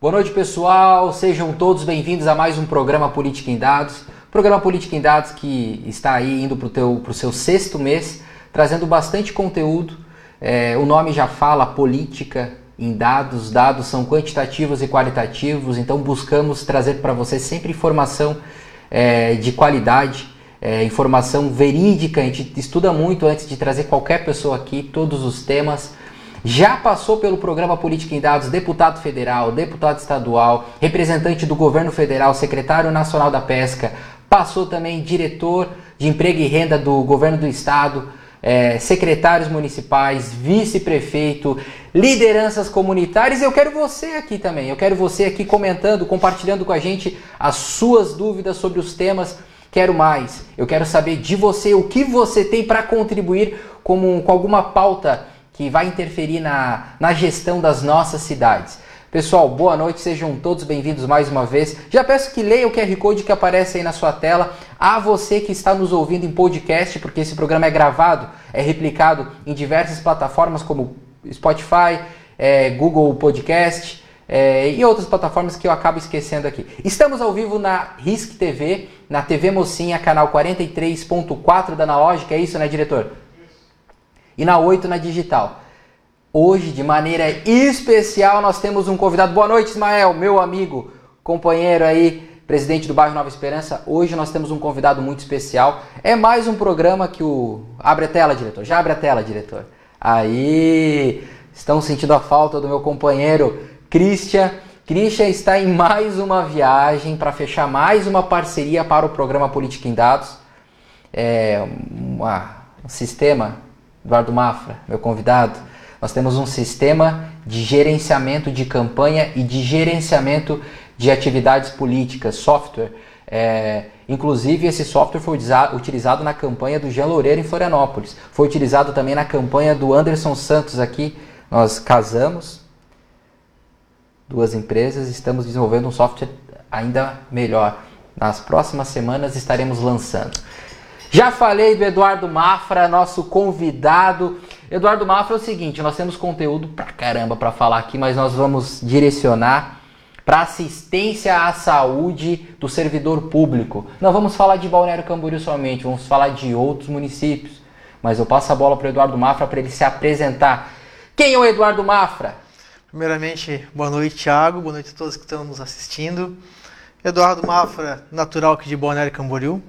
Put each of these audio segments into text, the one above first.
Boa noite, pessoal. Sejam todos bem-vindos a mais um programa Política em Dados. Programa Política em Dados que está aí indo para o seu sexto mês, trazendo bastante conteúdo. É, o nome já fala política em dados. Dados são quantitativos e qualitativos, então buscamos trazer para você sempre informação é, de qualidade, é, informação verídica. A gente estuda muito antes de trazer qualquer pessoa aqui, todos os temas já passou pelo programa Política em Dados deputado federal, deputado estadual, representante do governo federal, secretário nacional da pesca, passou também diretor de emprego e renda do governo do estado, é, secretários municipais, vice-prefeito, lideranças comunitárias. Eu quero você aqui também. Eu quero você aqui comentando, compartilhando com a gente as suas dúvidas sobre os temas. Quero mais. Eu quero saber de você o que você tem para contribuir com, com alguma pauta que vai interferir na, na gestão das nossas cidades. Pessoal, boa noite, sejam todos bem-vindos mais uma vez. Já peço que leia o QR Code que aparece aí na sua tela. A você que está nos ouvindo em podcast, porque esse programa é gravado, é replicado em diversas plataformas como Spotify, é, Google Podcast é, e outras plataformas que eu acabo esquecendo aqui. Estamos ao vivo na RISC TV, na TV Mocinha, canal 43.4 da Analógica, é isso, né, diretor? E na 8 na digital. Hoje, de maneira especial, nós temos um convidado. Boa noite, Ismael, meu amigo, companheiro aí, presidente do bairro Nova Esperança. Hoje nós temos um convidado muito especial. É mais um programa que o. Abre a tela, diretor. Já abre a tela, diretor. Aí, estão sentindo a falta do meu companheiro Christian. Christian está em mais uma viagem para fechar mais uma parceria para o programa Política em Dados. É uma, um sistema Eduardo Mafra, meu convidado, nós temos um sistema de gerenciamento de campanha e de gerenciamento de atividades políticas, software. É, inclusive, esse software foi utilizado na campanha do Jean Loureiro em Florianópolis. Foi utilizado também na campanha do Anderson Santos aqui. Nós casamos duas empresas, estamos desenvolvendo um software ainda melhor. Nas próximas semanas estaremos lançando. Já falei do Eduardo Mafra, nosso convidado. Eduardo Mafra é o seguinte, nós temos conteúdo pra caramba para falar aqui, mas nós vamos direcionar para assistência à saúde do servidor público. Não vamos falar de Balneário Camboriú somente, vamos falar de outros municípios. Mas eu passo a bola para Eduardo Mafra para ele se apresentar. Quem é o Eduardo Mafra? Primeiramente, boa noite, Thiago. Boa noite a todos que estão nos assistindo. Eduardo Mafra, natural aqui de Balneário Camboriú,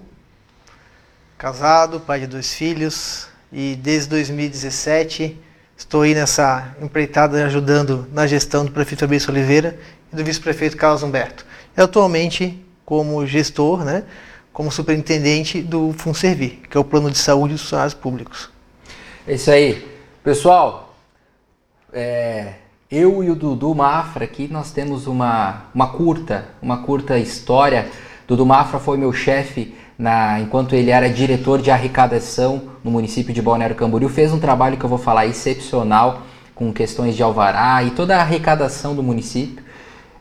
casado, pai de dois filhos e desde 2017 estou aí nessa empreitada ajudando na gestão do prefeito Fabrício Oliveira e do vice-prefeito Carlos Humberto. E atualmente como gestor, né, como superintendente do FUNSERVIR, que é o Plano de Saúde dos Funcionários Públicos. É isso aí. Pessoal, é, eu e o Dudu Mafra aqui, nós temos uma, uma curta, uma curta história. Dudu Mafra foi meu chefe na, enquanto ele era diretor de arrecadação no município de Balneário Camboriú, fez um trabalho que eu vou falar excepcional com questões de alvará e toda a arrecadação do município.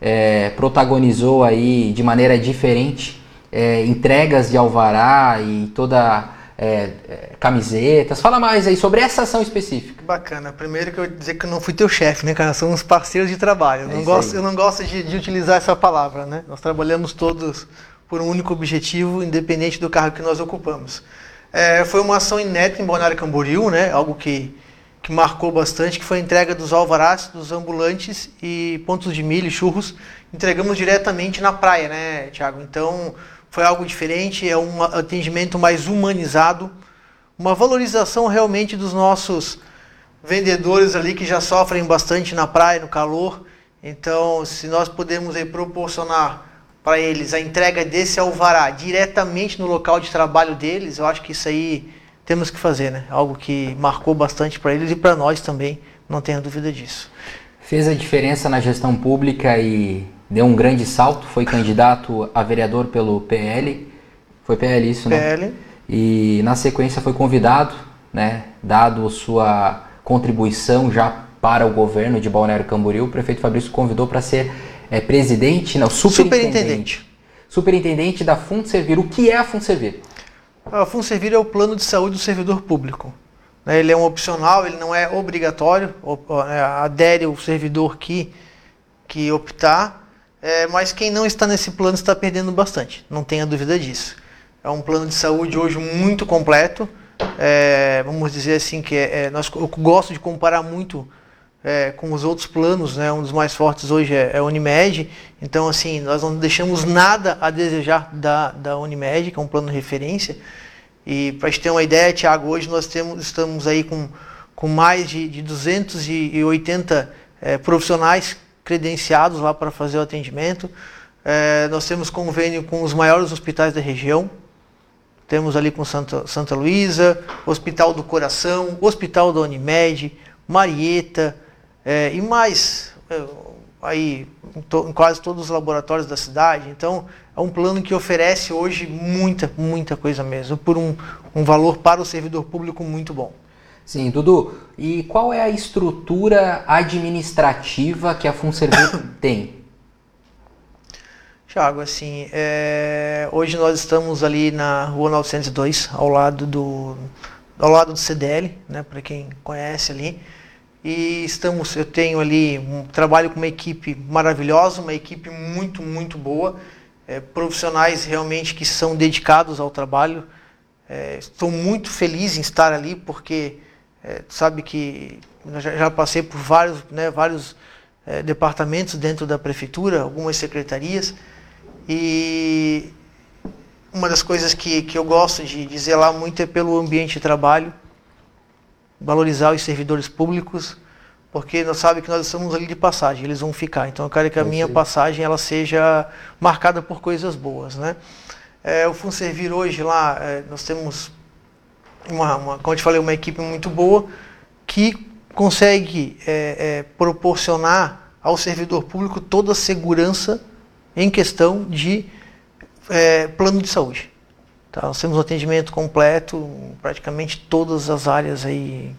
É, protagonizou aí de maneira diferente é, entregas de alvará e toda é, é camisetas. Fala mais aí sobre essa ação específica. Bacana. Primeiro que eu dizer que eu não fui teu chefe, né, cara? Somos parceiros de trabalho. Eu é não gosto, eu não gosto de, de utilizar essa palavra, né? Nós trabalhamos todos por um único objetivo, independente do cargo que nós ocupamos. É, foi uma ação inédita em Balneário Camboriú, né? algo que, que marcou bastante, que foi a entrega dos alvarás dos ambulantes e pontos de milho, churros, entregamos diretamente na praia, né, Tiago? Então, foi algo diferente, é um atendimento mais humanizado, uma valorização realmente dos nossos vendedores ali que já sofrem bastante na praia, no calor. Então, se nós podemos aí, proporcionar para eles a entrega desse alvará diretamente no local de trabalho deles, eu acho que isso aí temos que fazer, né? Algo que marcou bastante para eles e para nós também, não tenha dúvida disso. Fez a diferença na gestão pública e deu um grande salto, foi candidato a vereador pelo PL. Foi PL isso, né? PL. E na sequência foi convidado, né, dado sua contribuição já para o governo de Balneário Camboriú, o prefeito Fabrício convidou para ser é, presidente, não, superintendente. Superintendente. Superintendente da Funservir. O que é a Funservir? A Funservir é o plano de saúde do servidor público. Né, ele é um opcional, ele não é obrigatório. É, adere o servidor que que optar, é, mas quem não está nesse plano está perdendo bastante, não tenha dúvida disso. É um plano de saúde hoje muito completo, é, vamos dizer assim que é, é, nós, eu gosto de comparar muito é, com os outros planos, né? um dos mais fortes hoje é, é a Unimed, então assim, nós não deixamos nada a desejar da, da Unimed, que é um plano de referência, e para gente ter uma ideia, Tiago, hoje nós temos, estamos aí com, com mais de, de 280 é, profissionais credenciados lá para fazer o atendimento, é, nós temos convênio com os maiores hospitais da região, temos ali com Santa, Santa Luísa, Hospital do Coração, Hospital da Unimed, Marieta, é, e mais é, aí em, to, em, quase todos os laboratórios da cidade. Então é um plano que oferece hoje muita, muita coisa mesmo, por um, um valor para o servidor público muito bom. Sim, Dudu. E qual é a estrutura administrativa que a Funservir tem? Tiago, assim, é, hoje nós estamos ali na Rua 902, ao lado do, ao lado do CDL, né, para quem conhece ali e estamos, eu tenho ali um trabalho com uma equipe maravilhosa, uma equipe muito, muito boa, é, profissionais realmente que são dedicados ao trabalho. É, estou muito feliz em estar ali porque é, sabe que já, já, passei por vários, né, vários é, departamentos dentro da prefeitura, algumas secretarias e uma das coisas que, que eu gosto de dizer lá muito é pelo ambiente de trabalho valorizar os servidores públicos, porque nós sabemos que nós estamos ali de passagem, eles vão ficar. Então eu quero que a minha passagem ela seja marcada por coisas boas, né? É, o Funservir hoje lá, é, nós temos uma, uma, como eu te falei, uma equipe muito boa que consegue é, é proporcionar ao servidor público toda a segurança em questão de é, plano de saúde. Tá? Nós temos um atendimento completo em praticamente todas as áreas aí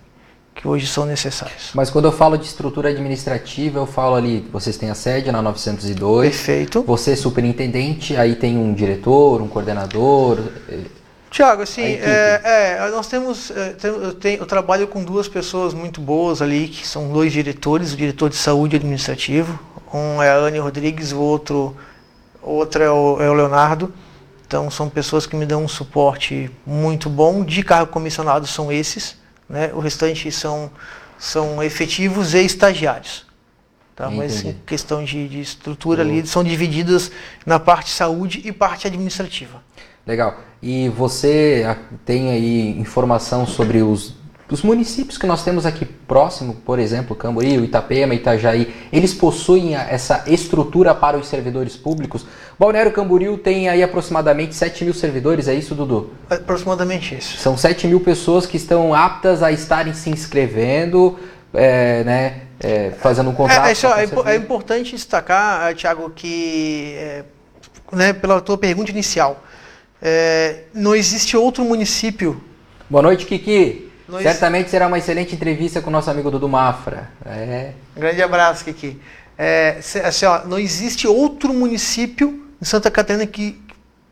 que hoje são necessárias. Mas quando eu falo de estrutura administrativa, eu falo ali, vocês têm a sede na 902. Perfeito. Você é superintendente, aí tem um diretor, um coordenador. Eh, Tiago, assim, é, é, nós temos, é, eu, tenho, eu, trabalho com duas pessoas muito boas ali, que são dois diretores, o diretor de saúde administrativo, um é a Anne Rodrigues, o outro, outro é o, é o Leonardo. Então são pessoas que me dão um suporte muito bom. De cargo comissionado são esses, né? O restante são, são efetivos e estagiários. Tá? Mas em questão de, de estrutura ali, são divididas na parte saúde e parte administrativa. Legal. E você tem aí informação sobre os os municípios que nós temos aqui próximo, por exemplo, Camboriú, Itapema, Itajaí, eles possuem essa estrutura para os servidores públicos. Balneário Camboriú tem aí aproximadamente 7 mil servidores, é isso, Dudu? Aproximadamente isso. São 7 mil pessoas que estão aptas a estarem se inscrevendo, é, né, é, fazendo um contrato. É, é, é, importante destacar, Tiago, que é, né, pela tua pergunta inicial, é, não existe outro município. Boa noite, Kiki. Nós... Certamente será uma excelente entrevista com o nosso amigo Dudu Mafra. É. Grande abraço, Kiki. É, assim, ó, não existe outro município em Santa Catarina que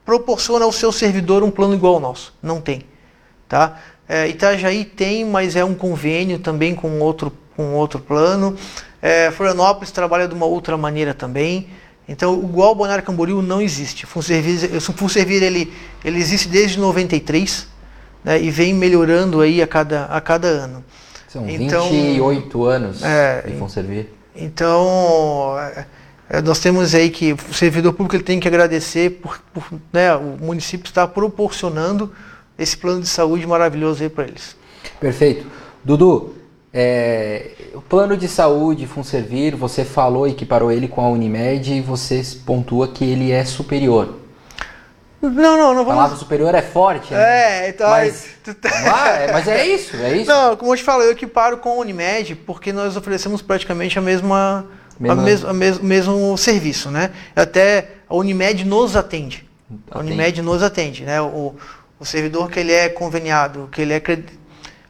proporciona ao seu servidor um plano igual ao nosso. Não tem. Tá? É, Itajaí tem, mas é um convênio também com outro, com outro plano. É, Florianópolis trabalha de uma outra maneira também. Então, igual o Bonário Camboriú não existe. O Funservir, ele, ele existe desde 93 né, e vem melhorando aí a cada, a cada ano. São então, 28 anos é, de Conservir. Então, é, é, nós temos aí que o servidor público ele tem que agradecer por, por né, o município estar proporcionando esse plano de saúde maravilhoso aí para eles. Perfeito. Dudu, é, o plano de saúde Funservir, você falou e que parou ele com a Unimed e você pontua que ele é superior. Não, não, não vamos. A palavra superior é forte. Né? É, então. Mas, ah, é, mas é isso, é isso. Não, como eu te falo, eu equiparo com a Unimed porque nós oferecemos praticamente a mesma, mesma... A mes, a mes, mesmo serviço, né? Até a Unimed nos atende. atende. A Unimed nos atende, né? O, o servidor que ele é conveniado, que ele é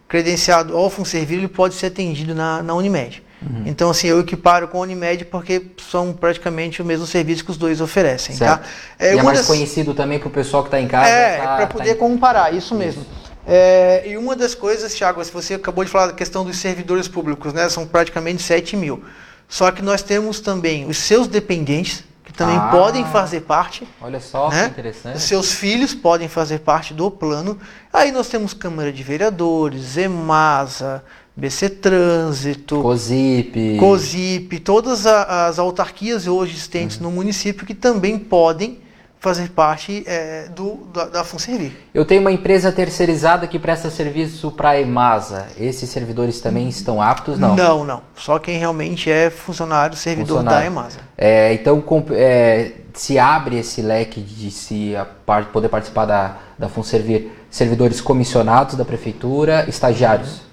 credenciado ao Funservir, ele pode ser atendido na, na Unimed. Uhum. Então, assim, eu equiparo com a Unimed porque são praticamente o mesmo serviço que os dois oferecem, tá? certo. tá? É, e é mais das... conhecido também para o pessoal que está em casa. É, tá, para poder tá em... comparar, isso mesmo. É, e uma das coisas, Thiago, se você acabou de falar da questão dos servidores públicos, né? São praticamente 7 mil. Só que nós temos também os seus dependentes, que também ah, podem fazer parte. Olha só né? que interessante. Os seus filhos podem fazer parte do plano. Aí nós temos Câmara de Vereadores, EMASA, BC Trânsito, COSIP, COSIP todas as autarquias hoje existentes uhum. no município que também podem fazer parte é, do, da, da FunServir. Eu tenho uma empresa terceirizada que presta serviço para a EMASA. Esses servidores também estão aptos? Não. Não, não. Só quem realmente é funcionário, servidor funcionário. da EMASA. É, então, é, se abre esse leque de se a, poder participar da, da FunServir servidores comissionados da prefeitura, estagiários?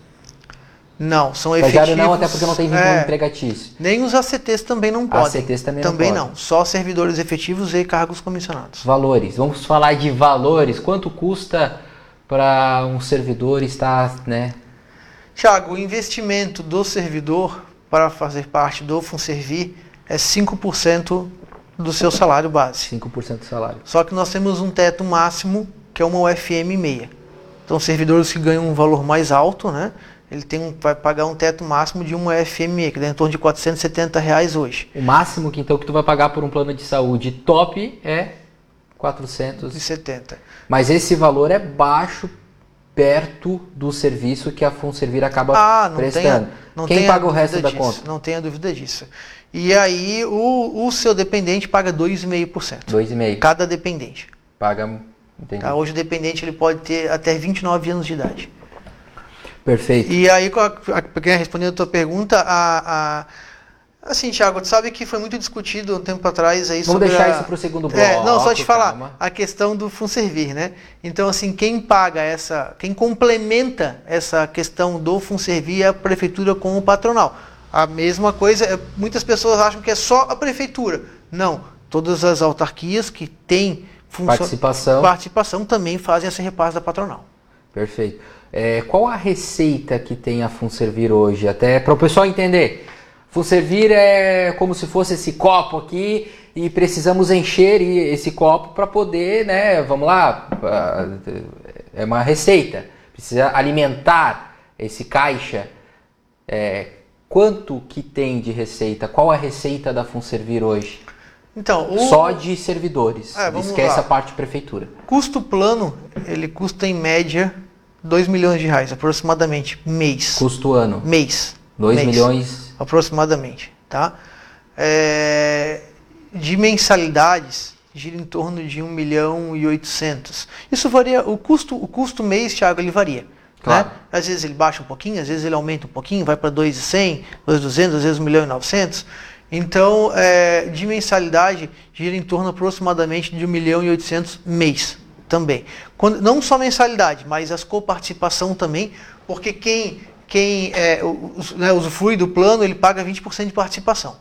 Não, são Estagiário efetivos. não, até porque não tem vínculo é, empregatício. Nem os ACTs também não podem. ACTs também, também não, não. Só servidores efetivos e cargos comissionados. Valores. Vamos falar de valores. Quanto custa para um servidor estar, né? Tiago, o investimento do servidor para fazer parte do FunServi é 5% do seu salário base. 5% do salário. Só que nós temos um teto máximo, que é uma UFM meia. Então, servidores que ganham um valor mais alto, né? Ele tem um, vai pagar um teto máximo de uma FME, que dá em torno de 470 reais hoje. O máximo que então que tu vai pagar por um plano de saúde top é 470. Mas esse valor é baixo perto do serviço que a Funservir acaba ah, não prestando. Tenha, não Quem paga o resto disso, da conta? Não tenha dúvida disso. E aí o, o seu dependente paga 2,5%. 2,5%. Cada dependente. Paga, entendi. Tá, hoje o dependente ele pode ter até 29 anos de idade. Perfeito. E aí, respondendo a tua pergunta, a, a Assim, Thiago, tu sabe que foi muito discutido um tempo atrás aí Vamos sobre. Vamos deixar a... isso para o segundo bloco. É, não, só te falar, calma. a questão do FunServir, né? Então, assim, quem paga essa. Quem complementa essa questão do FunServir é a prefeitura com o patronal. A mesma coisa, é, muitas pessoas acham que é só a prefeitura. Não, todas as autarquias que têm participação. participação também fazem esse repasse da patronal. Perfeito. É, qual a receita que tem a Funservir hoje? Até para o pessoal entender. Funservir é como se fosse esse copo aqui e precisamos encher esse copo para poder, né? Vamos lá, é uma receita. Precisa alimentar esse caixa. É, quanto que tem de receita? Qual a receita da Funservir hoje? Então, o... Só de servidores. É, Esquece lá. a parte de prefeitura. Custo plano, ele custa em média 2 milhões de reais, aproximadamente, mês. Custo ano? Mês. 2 milhões? Aproximadamente, tá? É, de mensalidades, gira em torno de 1 milhão e 800. Isso varia, o custo, o custo mês, Thiago, ele varia. Claro. Né? Às vezes ele baixa um pouquinho, às vezes ele aumenta um pouquinho, vai para 2,100, 2,200, às vezes 1 milhão e 900. Então, é, de mensalidade, gira em torno aproximadamente de 1 milhão e 800 mês também. Quando, não só mensalidade, mas as coparticipação também, porque quem, quem é, né, usufrui do plano, ele paga 20% de participação.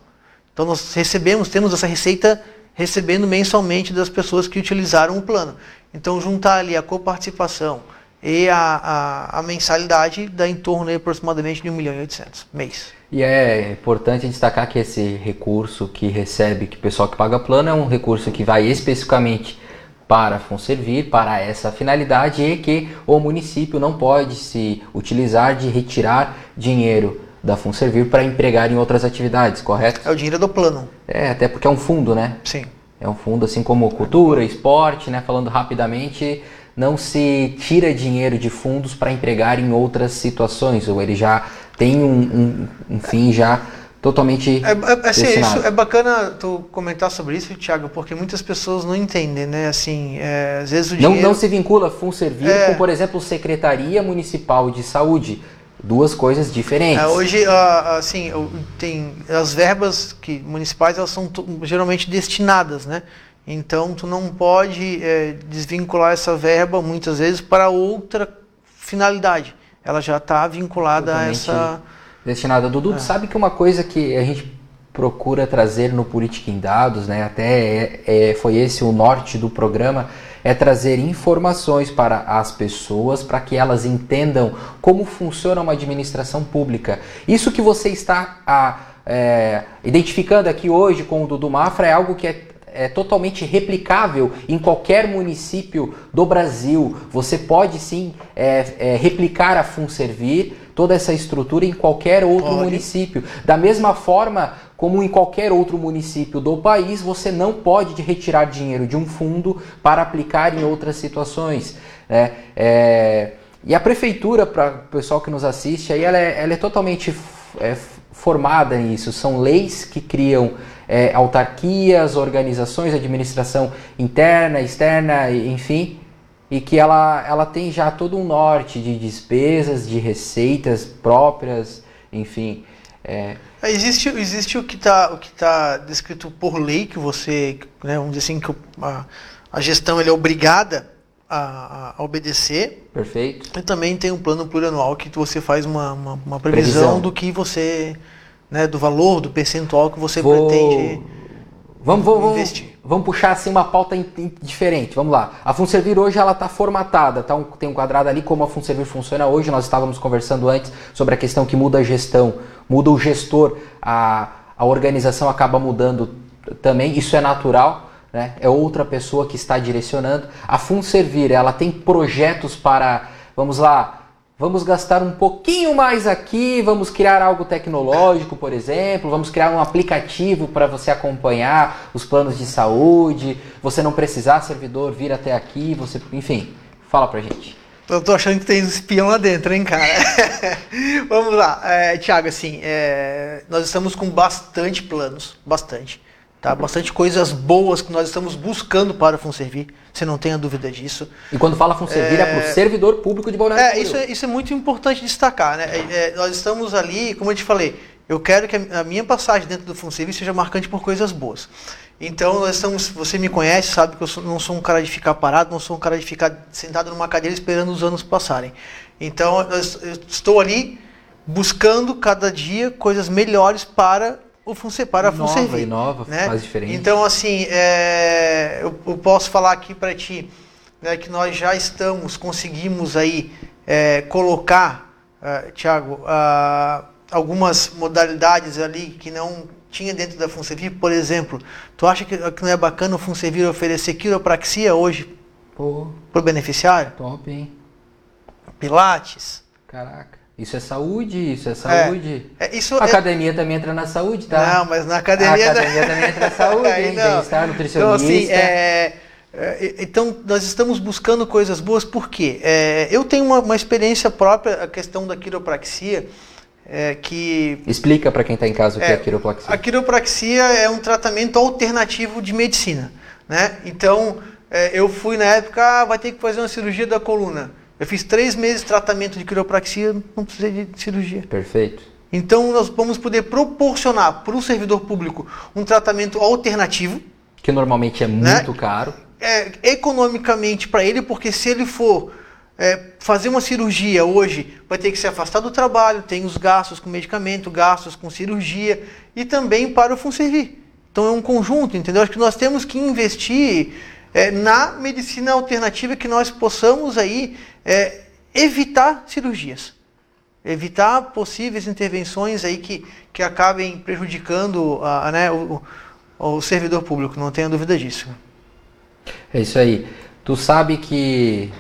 Então nós recebemos, temos essa receita recebendo mensalmente das pessoas que utilizaram o plano. Então juntar ali a coparticipação e a, a, a mensalidade dá em torno de aproximadamente de 1 milhão e 800 mês. E é importante destacar que esse recurso que recebe, que o pessoal que paga plano, é um recurso que vai especificamente para servir para essa finalidade e que o município não pode se utilizar de retirar dinheiro da Funservir para empregar em outras atividades, correto? É o dinheiro do plano. É, até porque é um fundo, né? Sim. É um fundo assim como cultura, esporte, né? Falando rapidamente, não se tira dinheiro de fundos para empregar em outras situações, ou ele já tem um, um, um fim já totalmente é, é, assim, isso, é bacana tu comentar sobre isso, Thiago, porque muitas pessoas não entendem, né? Assim, é, às vezes o dinheiro... Não, não se vincula FUNSERVIR é, com, por exemplo, Secretaria Municipal de Saúde. Duas coisas diferentes. É, hoje, assim, tem as verbas que municipais elas são geralmente destinadas, né? Então, tu não pode é, desvincular essa verba muitas vezes para outra finalidade. Ela já está vinculada Totalmente. a essa destinada. Dudu, é. sabe que uma coisa que a gente procura trazer no Política em Dados, né, até é, é, foi esse o norte do programa, é trazer informações para as pessoas para que elas entendam como funciona uma administração pública. Isso que você está a, é, identificando aqui hoje com o Dudu Mafra é algo que é é totalmente replicável em qualquer município do Brasil. Você pode sim é, é, replicar a FunServir, toda essa estrutura em qualquer outro pode. município. Da mesma forma como em qualquer outro município do país, você não pode retirar dinheiro de um fundo para aplicar em outras situações. Né? É, e a prefeitura, para o pessoal que nos assiste, aí ela é, ela é totalmente é, formada nisso. São leis que criam é, autarquias, organizações, administração interna, externa, enfim, e que ela, ela tem já todo um norte de despesas, de receitas próprias, enfim. É... Existe, existe o que está tá descrito por lei, que você, né, vamos dizer assim, que a, a gestão é obrigada a, a, obedecer. Perfeito. E também tem um plano plurianual que você faz uma, uma, uma previsão, previsão, do que você, né, do valor, do percentual que você Vou... pretende vamos, vamos, investir. Vamos puxar assim uma pauta in, in, diferente. Vamos lá. A Funservir hoje ela está formatada, tá um, tem um quadrado ali como a Funservir funciona hoje. Nós estávamos conversando antes sobre a questão que muda a gestão, muda o gestor, a, a organização acaba mudando também. Isso é natural né? é outra pessoa que está direcionando. A Funservir, ela tem projetos para, vamos lá, vamos gastar um pouquinho mais aqui, vamos criar algo tecnológico, por exemplo, vamos criar um aplicativo para você acompanhar os planos de saúde, você não precisar servidor vir até aqui, você, enfim, fala pra gente. Eu tô achando que tem um espião lá dentro, hein, cara? Vamos lá, é, Tiago, assim, é, nós estamos com bastante planos, bastante. Tá? Bastante coisas boas que nós estamos buscando para o Funservir, você não tenha dúvida disso. E quando fala Funservir é, é para o servidor público de Balneário é, isso é Isso é muito importante destacar. Né? É, é, nós estamos ali, como eu te falei, eu quero que a minha passagem dentro do Funservir seja marcante por coisas boas. Então, nós estamos, você me conhece, sabe que eu não sou um cara de ficar parado, não sou um cara de ficar sentado numa cadeira esperando os anos passarem. Então, eu estou ali buscando cada dia coisas melhores para o Funcepar a Funservir. e nova, né? faz diferente. Então, assim, é, eu, eu, posso falar aqui para ti né, que nós já estamos, conseguimos aí é, colocar, uh, Tiago, uh, algumas modalidades ali que não tinha dentro da Funservir. Por exemplo, tu acha que, que não é bacana o Funservir oferecer quiropraxia hoje para o beneficiário? Top, hein? Pilates. Caraca. Isso é saúde, isso é saúde. É, é, isso a é... academia também entra na saúde, tá? Não, mas na academia. A academia também entra na saúde, hein? Bem-estar, nutricionista. Então, assim, é, é... então, nós estamos buscando coisas boas, por quê? É, eu tenho uma, uma, experiência própria, a questão da quiropraxia, é, que... Explica para quem está em casa o que é, a quiropraxia. A quiropraxia é um tratamento alternativo de medicina, né? Então, eu fui na época, ah, vai ter que fazer uma cirurgia da coluna. Eu fiz três meses de tratamento de quiropraxia, não precisei de cirurgia. Perfeito. Então nós vamos poder proporcionar para o servidor público um tratamento alternativo. Que normalmente é né? muito né? caro. É, economicamente para ele, porque se ele for é, fazer uma cirurgia hoje, vai ter que se afastar do trabalho, tem os gastos com medicamento, gastos com cirurgia e também para o Funservir. Então é um conjunto, entendeu? Acho que nós temos que investir é, na medicina alternativa que nós possamos aí é, evitar cirurgias, evitar possíveis intervenções aí que, que acabem prejudicando a, né, o, o servidor público, não tenha dúvida disso. É isso aí. Tu sabe que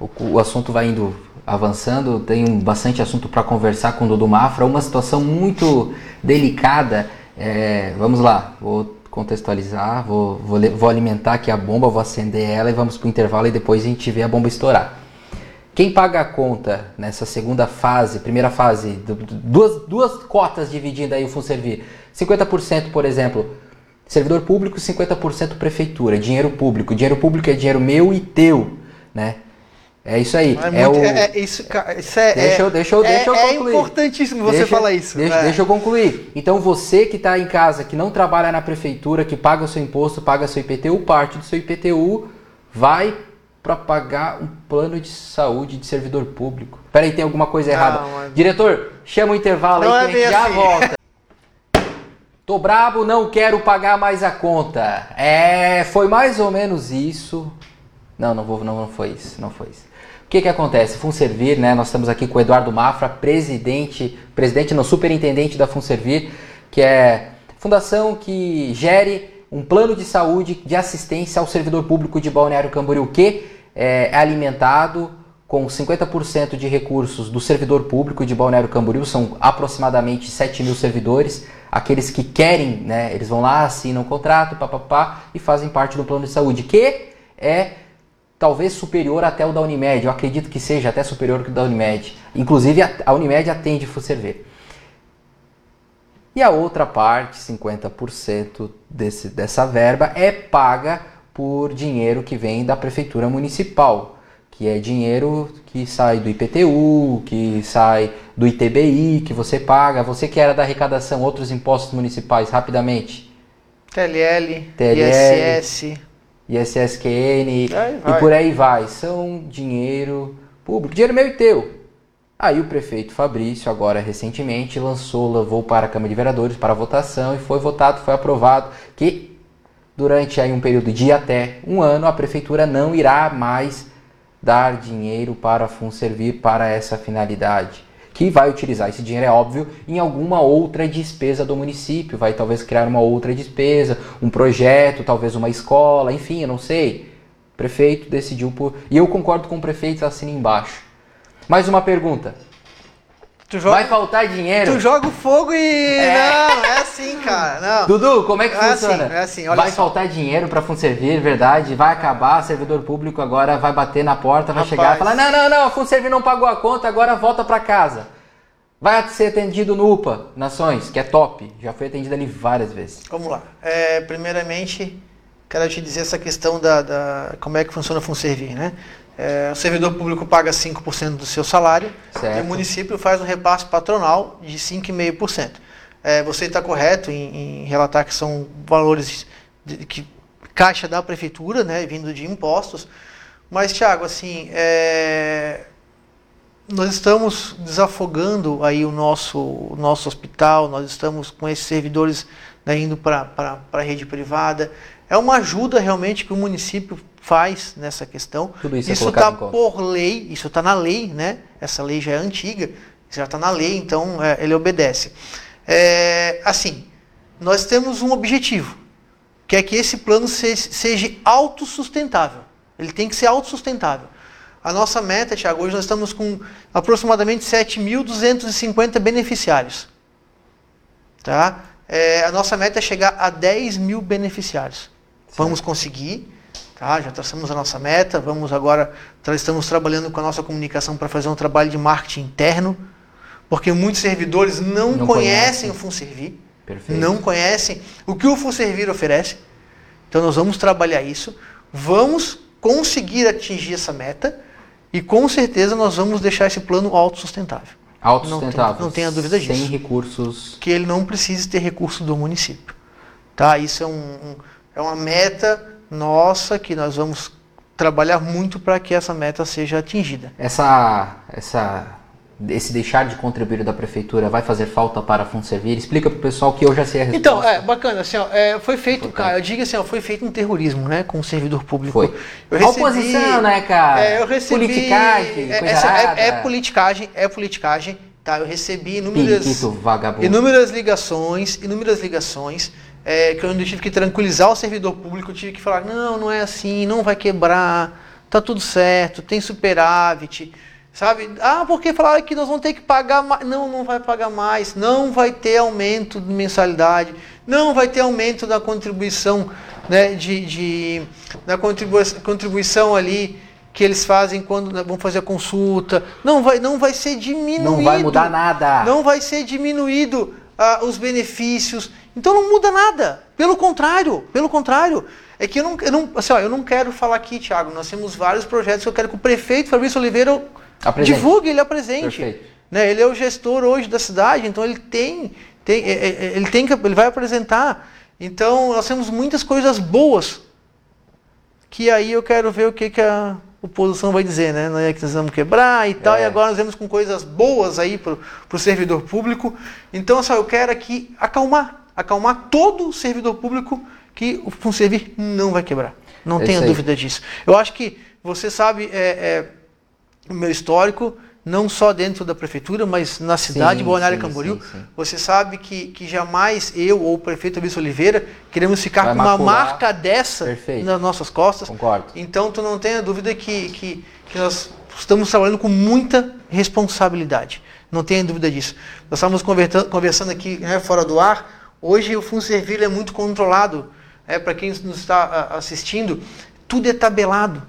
o, o assunto vai indo avançando, tem bastante assunto para conversar com o Dudu Mafra, uma situação muito delicada. É, vamos lá, vou contextualizar, vou, vou, vou alimentar aqui a bomba, vou acender ela e vamos para o intervalo e depois a gente vê a bomba estourar. Quem paga a conta nessa segunda fase, primeira fase, duas, duas cotas dividindo aí o Funservir, 50% por exemplo, servidor público, 50% prefeitura, dinheiro público. Dinheiro público é dinheiro meu e teu, né? É isso aí. É, é, muito, o... é, é isso, isso é, deixa eu, deixa eu, deixa eu é, é concluir. É importantíssimo você deixa, falar isso. Deixa, deixa eu concluir. Então você que está em casa, que não trabalha na prefeitura, que paga o seu imposto, paga seu IPTU, parte do seu IPTU vai para pagar um plano de saúde de servidor público. Peraí, tem alguma coisa errada. Não, Diretor, chama o intervalo não aí que a gente já assim. volta. Tô brabo, não quero pagar mais a conta. É, foi mais ou menos isso. Não, não vou, não, não foi isso, não foi isso que, que acontece? Funservir, né? Nós estamos aqui com o Eduardo Mafra, presidente, presidente não, superintendente da Funservir, que é fundação que gere um plano de saúde de assistência ao servidor público de Balneário Camboriú, que é, é alimentado com 50% de recursos do servidor público de Balneário Camboriú, são aproximadamente 7 mil servidores aqueles que querem, né? Eles vão lá, assinam o contrato, papapá, e fazem parte do plano de saúde, que é talvez superior até o da Unimed. Eu acredito que seja até superior que o da Unimed. Inclusive, a Unimed atende Fuserver. E a outra parte, 50% desse, dessa verba, é paga por dinheiro que vem da prefeitura municipal, que é dinheiro que sai do IPTU, que sai do ITBI, que você paga. Você que era da arrecadação, outros impostos municipais, rapidamente. TLL, TLL ISS. ISSQN e por aí vai. São dinheiro público, dinheiro meu e teu. Aí o prefeito Fabrício, agora recentemente, lançou, levou para a Câmara de Vereadores para votação e foi votado, foi aprovado que durante aí um período de até um ano a prefeitura não irá mais dar dinheiro para a FUNServir para essa finalidade. Que vai utilizar esse dinheiro, é óbvio, em alguma outra despesa do município. Vai talvez criar uma outra despesa, um projeto, talvez uma escola, enfim, eu não sei. O prefeito decidiu por. E eu concordo com o prefeito, assina embaixo mais uma pergunta. Joga, Vai faltar dinheiro? Tu joga o fogo e. É. Não, é assim, cara. Não. Dudu, como é que é assim, funciona? Assim, é assim, Vai só. faltar dinheiro para Funservir, verdade? Vai acabar, servidor público agora vai bater na porta, vai Rapaz. chegar e falar: não, não, não, a Funservir não pagou a conta, agora volta para casa. Vai ser atendido no UPA Nações, que é top. Já foi atendido ali várias vezes. Vamos lá. É, primeiramente, quero te dizer essa questão da, da como é que funciona a Funservir, né? É, o servidor público paga 5% do seu salário certo. e o município faz um repasse patronal de 5,5%. É, você está correto em, em, relatar que são valores de, que caixa da prefeitura, né, vindo de impostos. Mas, Tiago, assim, é, nós estamos desafogando aí o nosso, o nosso hospital, nós estamos com esses servidores né, indo para a rede privada. É uma ajuda realmente que o município faz nessa questão. Tudo isso está por lei, isso está na lei, né? Essa lei já é antiga, já está na lei, então é, ele obedece. É, assim, nós temos um objetivo, que é que esse plano se, seja autossustentável. Ele tem que ser autossustentável. A nossa meta, Tiago, hoje nós estamos com aproximadamente 7.250 beneficiários. Tá? É, a nossa meta é chegar a 10 mil beneficiários. Vamos conseguir, tá? já traçamos a nossa meta, vamos agora, estamos trabalhando com a nossa comunicação para fazer um trabalho de marketing interno, porque muitos servidores não, não conhecem o FunServir, Perfeito. não conhecem o que o FunServir oferece. Então nós vamos trabalhar isso, vamos conseguir atingir essa meta e com certeza nós vamos deixar esse plano autossustentável. Autossustentável. Não, não tenha dúvida disso. Sem recursos. Que ele não precise ter recurso do município. Tá? Isso é um, um é uma meta nossa que nós vamos trabalhar muito para que essa meta seja atingida. Essa, essa, esse deixar de contribuir da prefeitura vai fazer falta para a Funservir? Explica para o pessoal que eu já sei a resposta. Então, é bacana, assim, ó, é, foi feito, cara, eu digo assim, ó, foi feito um terrorismo, né, com o servidor público. Foi. Eu recebi, a oposição, né, cara? É, eu recebi, politicagem, é, essa, é, é politicagem, é politicagem, tá? Eu recebi inúmeras, inúmeras ligações, inúmeras ligações é, que eu tive que tranquilizar o servidor público, eu tive que falar, não, não é assim, não vai quebrar, tá tudo certo, tem superávit, sabe? Ah, porque falaram que nós vamos ter que pagar mais. Não, não vai pagar mais, não vai ter aumento de mensalidade, não vai ter aumento da contribuição, né, de, de da contribuição, contribuição ali que eles fazem quando né, vão fazer a consulta, não vai, não vai ser diminuído. Não vai mudar nada. Não vai ser diminuído ah, os benefícios então não muda nada. Pelo contrário, pelo contrário. É que eu não, eu não, assim, ó, eu não quero falar aqui, Thiago. Nós temos vários projetos que eu quero que o prefeito Fabrício Oliveira apresente. divulgue, ele apresente. Né? Ele é o gestor hoje da cidade, então ele tem, tem, é, é, é, ele tem que, ele vai apresentar. Então nós temos muitas coisas boas que aí eu quero ver o que, que a oposição vai dizer, né? Não é que nós vamos quebrar e tal, é. e agora nós vemos com coisas boas aí para o servidor público. Então, só eu quero aqui acalmar acalmar todo o servidor público que o FunServir não vai quebrar. Não é tenha dúvida disso. Eu acho que você sabe é, é, o meu histórico, não só dentro da prefeitura, mas na cidade sim, de Balneário Camboriú. Sim, sim. Você sabe que, que jamais eu ou o prefeito Abílio Oliveira queremos ficar vai com uma marca dessa Perfeito. nas nossas costas. Concordo. Então tu não tenha dúvida que, que, que nós estamos trabalhando com muita responsabilidade. Não tenha dúvida disso. Nós estávamos conversando aqui né, fora do ar Hoje o Funservir é muito controlado. É, Para quem nos está assistindo, tudo é tabelado.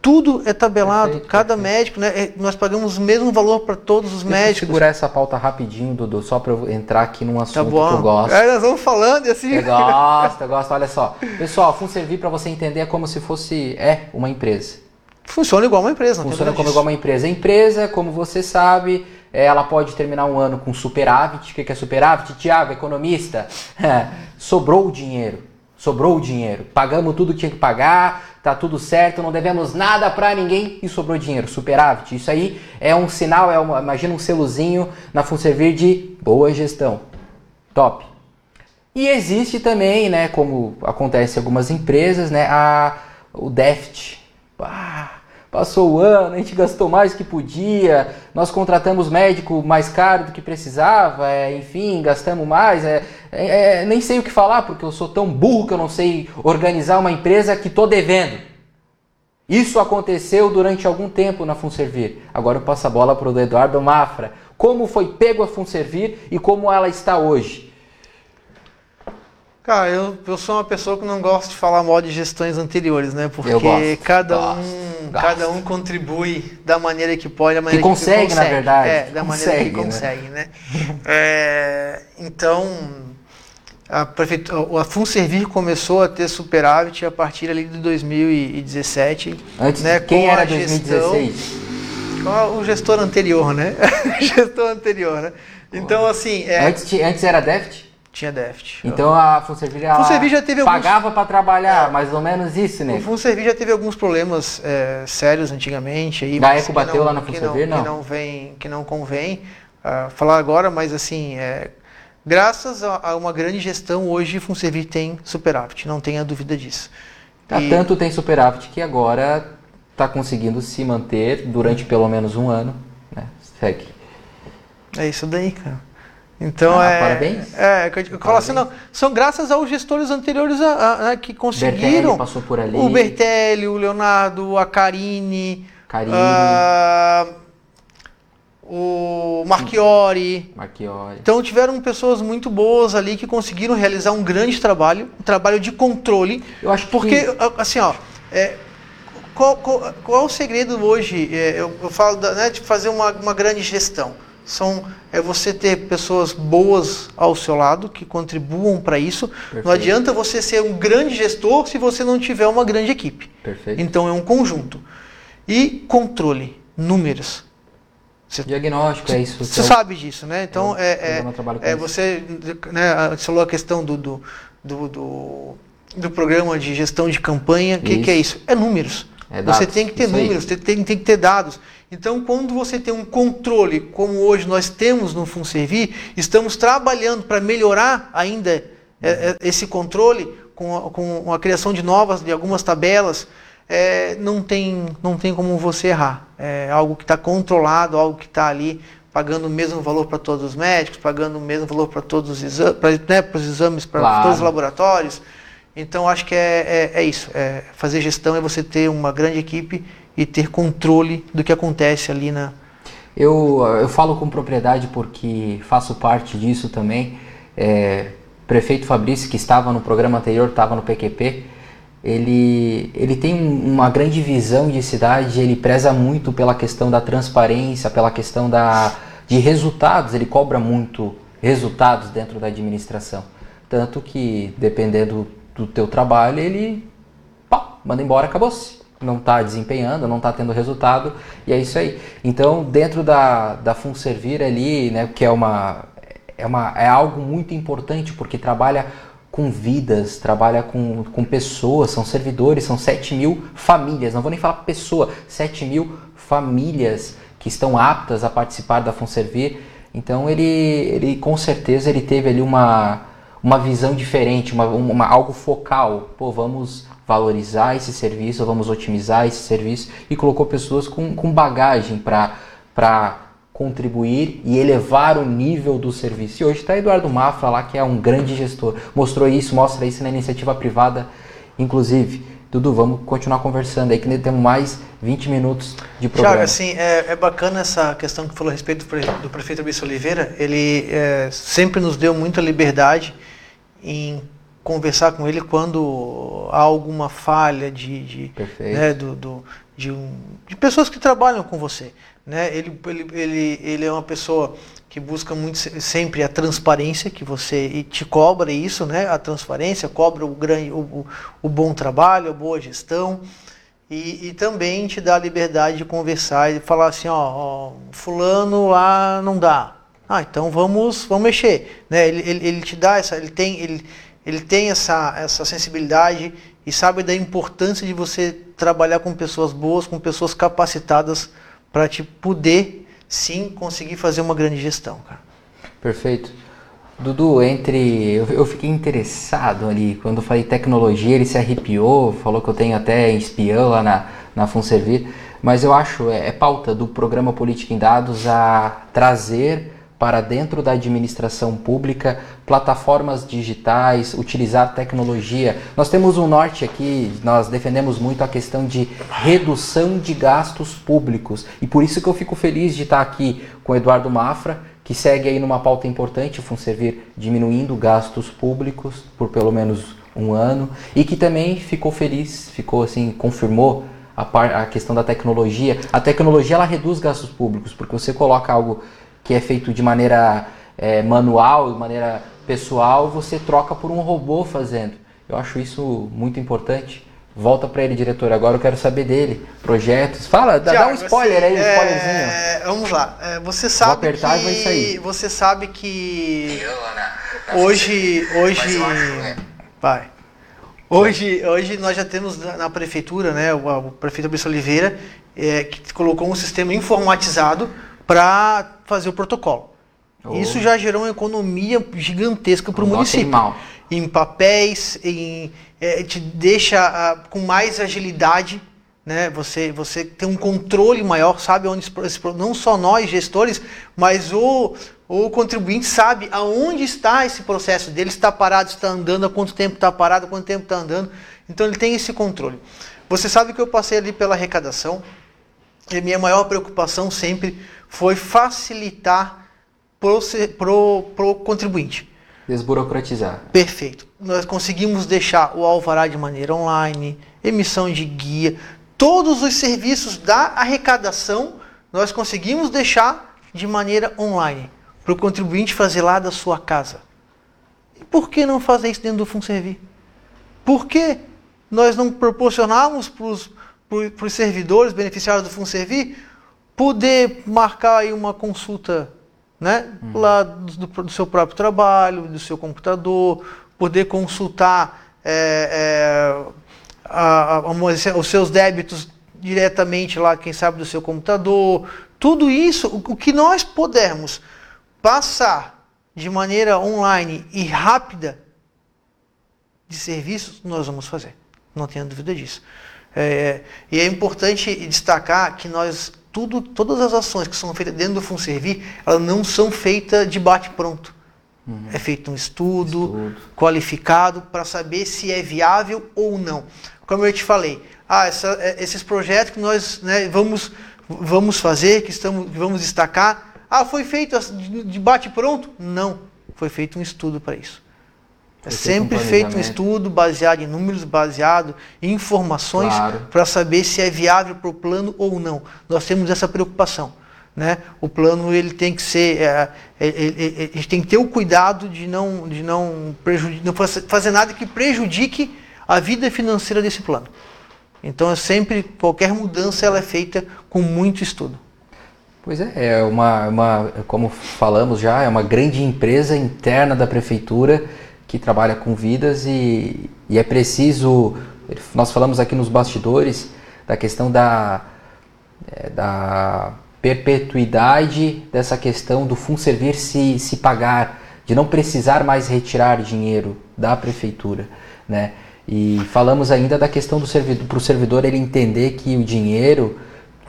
Tudo é tabelado. Perfeito, Cada perfeito. médico, né, é, nós pagamos o mesmo valor para todos os Deixa médicos. Eu segurar essa pauta rapidinho, Dudu, só para eu entrar aqui num tá assunto tá bom. que eu gosto. É, nós vamos falando e assim. Eu gosto, eu gosto. Olha só. Pessoal, Funservir, para você entender, é como se fosse é uma empresa. Funciona igual uma empresa, Funciona como disso. igual uma empresa. A empresa, como você sabe, ela pode terminar um ano com superávit. O que é superávit? Tiago, economista, sobrou o dinheiro. Sobrou o dinheiro. Pagamos tudo que tinha que pagar, tá tudo certo, não devemos nada para ninguém e sobrou dinheiro. Superávit. Isso aí é um sinal, é uma, imagina um selozinho na Funservir de boa gestão. Top. E existe também, né, como acontece em algumas empresas, né, a, o déficit. Ah, Passou o ano, a gente gastou mais do que podia, nós contratamos médico mais caro do que precisava, é, enfim, gastamos mais. É, é, é, nem sei o que falar, porque eu sou tão burro que eu não sei organizar uma empresa que estou devendo. Isso aconteceu durante algum tempo na Funservir. Agora eu passo a bola para o Eduardo Mafra. Como foi pego a Funservir e como ela está hoje? Cara, eu, eu sou uma pessoa que não gosta de falar mal de gestões anteriores, né? Porque cada gosto, um gosto. cada um contribui da maneira que pode, da maneira que consegue, que consegue. na verdade. É, da consegue, maneira que consegue, né? né? é, então, a, prefeitura, a Funservir começou a ter superávit a partir ali de 2017. Antes, né, quem era 2016? com o gestor anterior, né? gestor anterior, né? Então, assim... É, antes, antes era déficit? Tinha déficit. Então a Funservir já teve pagava alguns... para trabalhar, é, mais ou menos isso, né? O Funservir já teve alguns problemas é, sérios antigamente. Aí, Gaeco bateu não, lá na Funservir, não, não? Que não, vem, que não convém uh, falar agora, mas assim, é, graças a, a, uma grande gestão, hoje Funservir tem superávit, não tenha dúvida disso. Tá, e... Tanto tem superávit que agora está conseguindo se manter durante pelo menos um ano. Né? Segue. É isso daí, cara. Então ah, é. Parabéns. É, eu, eu falo assim, não, são graças aos gestores anteriores a, a, a que conseguiram. Bertelli passou por ali. O Bertelli, o Leonardo, a Karine. Karine. Uh, o Marchiori. Marchiori. Então tiveram pessoas muito boas ali que conseguiram realizar um grande trabalho, um trabalho de controle. Eu acho porque que... assim, ó, é, qual, qual, qual, é o segredo hoje? É, eu, eu, falo da, né, de fazer uma, uma grande gestão são é você ter pessoas boas ao seu lado que contribuam para isso. Perfeito. Não adianta você ser um grande gestor se você não tiver uma grande equipe. Perfeito. Então é um conjunto. E controle, números. Você, Diagnóstico, é isso. Você sabe disso, né? Então é, é, é, é você, né, falou a questão do, do, do, do, do programa de gestão de campanha. O que, que, é isso? É números. É você tem que ter números, tem, tem que ter dados. Então, quando você tem um controle, como hoje nós temos no FunServi, estamos trabalhando para melhorar ainda é, é, esse controle com a, com a criação de novas, de algumas tabelas. É, não, tem, não tem como você errar. É algo que está controlado, algo que está ali pagando o mesmo valor para todos os médicos, pagando o mesmo valor para todos os exames, para né, os exames, para claro. todos os laboratórios. Então acho que é, é, é isso. É, fazer gestão é você ter uma grande equipe e ter controle do que acontece ali na. Eu, eu falo com propriedade porque faço parte disso também. É, prefeito Fabrício, que estava no programa anterior, estava no PQP, ele, ele tem uma grande visão de cidade, ele preza muito pela questão da transparência, pela questão da, de resultados, ele cobra muito resultados dentro da administração. Tanto que, dependendo do teu trabalho, ele pá, manda embora, acabou-se não está desempenhando, não está tendo resultado, e é isso aí. Então, dentro da, da Funservir ali, né, que é uma, é uma é algo muito importante, porque trabalha com vidas, trabalha com, com pessoas, são servidores, são 7 mil famílias, não vou nem falar pessoa, 7 mil famílias que estão aptas a participar da Funservir. Então ele, ele com certeza ele teve ali uma, uma visão diferente, uma, uma, algo focal. Pô, vamos valorizar esse serviço, vamos otimizar esse serviço e colocou pessoas com, com bagagem para contribuir e elevar o nível do serviço. E hoje está Eduardo Mafra lá, que é um grande gestor. Mostrou isso, mostra isso na iniciativa privada, inclusive. Dudu, vamos continuar conversando aí, que temos mais 20 minutos de programa. Tiago, assim, é, é, bacana essa questão que falou a respeito do, prefeito Abílio Oliveira. Ele é, sempre nos deu muita liberdade em conversar com ele quando há alguma falha de, de, né, do, do, de, um, de pessoas que trabalham com você. Né? Ele, ele, ele, ele é uma pessoa que busca muito sempre a transparência, que você e te cobra isso, né? A transparência, cobra o, grande, o, o bom trabalho, a boa gestão. E, e, também te dá a liberdade de conversar e falar assim, ó, ó, fulano lá não dá. Ah, então vamos, vamos mexer. Né? Ele, ele, ele te dá essa, ele tem, ele, ele tem essa, essa sensibilidade e sabe da importância de você trabalhar com pessoas boas, com pessoas capacitadas para te poder sim conseguir fazer uma grande gestão, cara. Perfeito. Dudu, entre. Eu, eu fiquei interessado ali, quando eu falei tecnologia, ele se arrepiou, falou que eu tenho até espião lá na, na Funservir, mas eu acho, é, é pauta do programa Política em Dados a trazer para dentro da administração pública, plataformas digitais, utilizar tecnologia. Nós temos um norte aqui, nós defendemos muito a questão de redução de gastos públicos. E por isso que eu fico feliz de estar aqui com o Eduardo Mafra, que segue aí numa pauta importante, Funservir diminuindo gastos públicos por pelo menos um ano, e que também ficou feliz, ficou assim, confirmou a, par, a questão da tecnologia. A tecnologia ela reduz gastos públicos, porque você coloca algo que é feito de maneira é, manual, de maneira pessoal, você troca por um robô fazendo. Eu acho isso muito importante. Volta para ele, diretor. Agora eu quero saber dele. Projetos. Fala, dá, dá um spoiler aí, um é, spoilerzinho. Vamos lá. É, você sabe Vou apertar que, e vai sair. Você sabe que hoje, hoje, vai. Hoje, hoje nós já temos na prefeitura, né, o, o prefeito Abílio Oliveira, é, que colocou um sistema informatizado para fazer o protocolo. Oh. Isso já gerou uma economia gigantesca para o município. Em papéis, em, é, te deixa ah, com mais agilidade, né? Você, você tem um controle maior, sabe onde não só nós gestores, mas o, o contribuinte sabe aonde está esse processo dele, está parado, está andando, há quanto tempo está parado, há quanto tempo está andando. Então ele tem esse controle. Você sabe que eu passei ali pela arrecadação e a minha maior preocupação sempre foi facilitar para o contribuinte. Desburocratizar. Perfeito. Nós conseguimos deixar o alvará de maneira online, emissão de guia, todos os serviços da arrecadação nós conseguimos deixar de maneira online para o contribuinte fazer lá da sua casa. E por que não fazer isso dentro do Funservir? Por que nós não proporcionarmos para os servidores beneficiários do Funservir poder marcar aí uma consulta né, uhum. lá do, do, seu próprio trabalho, do seu computador, poder consultar é, é, a, a, os seus débitos diretamente lá, quem sabe, do seu computador. Tudo isso, o, o que nós pudermos passar de maneira online e rápida de serviços, nós vamos fazer. Não tenha dúvida disso. É, e é importante destacar que nós tudo, todas as ações que são feitas dentro do Funservir, elas não são feitas de bate-pronto. Uhum. É feito um estudo, estudo. qualificado para saber se é viável ou não. Como eu te falei, ah, essa, é, esses projetos que nós né, vamos, vamos fazer, que, estamos, que vamos destacar, ah, foi feito de bate-pronto? Não, foi feito um estudo para isso. É sempre um feito um estudo baseado em números, baseado em informações claro. para saber se é viável para o plano ou não. Nós temos essa preocupação. Né? O plano ele tem que ser, é, é, é, é a gente tem que ter o cuidado de não, de não, não fazer nada que prejudique a vida financeira desse plano. Então, é sempre qualquer mudança ela é feita com muito estudo. Pois é, é uma, uma, como falamos já, é uma grande empresa interna da prefeitura que trabalha com vidas e, e é preciso. Nós falamos aqui nos bastidores da questão da, é, da perpetuidade dessa questão do Funservir se, se pagar, de não precisar mais retirar dinheiro da prefeitura, né? E falamos ainda da questão do servidor, para o servidor ele entender que o dinheiro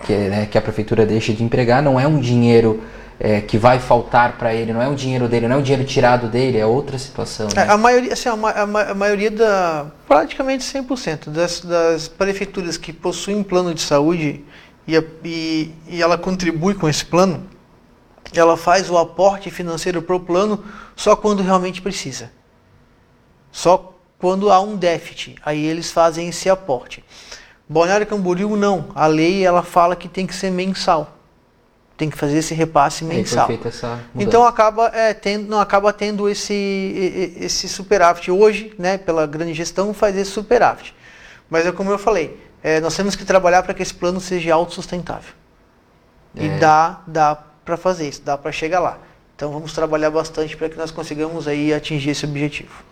que, né, que a prefeitura deixa de empregar não é um dinheiro é, que vai faltar para ele, não é um dinheiro dele, não é um dinheiro tirado dele, é outra situação. Né? É, a maioria, assim, a, a, a, maioria da, praticamente 100% das, das prefeituras que possuem plano de saúde e, e, e ela contribui com esse plano, ela faz o aporte financeiro para o plano só quando realmente precisa. Só quando há um déficit, aí eles fazem esse aporte. Balneário Camboriú não, a lei ela fala que tem que ser mensal. Tem que fazer esse repasse mensal. Então acaba é, tendo, não acaba tendo esse esse superávit hoje, né, pela grande gestão faz esse superávit. Mas é como eu falei, é, nós temos que trabalhar para que esse plano seja autossustentável. É. E dá dá para fazer isso, dá para chegar lá. Então vamos trabalhar bastante para que nós consigamos aí atingir esse objetivo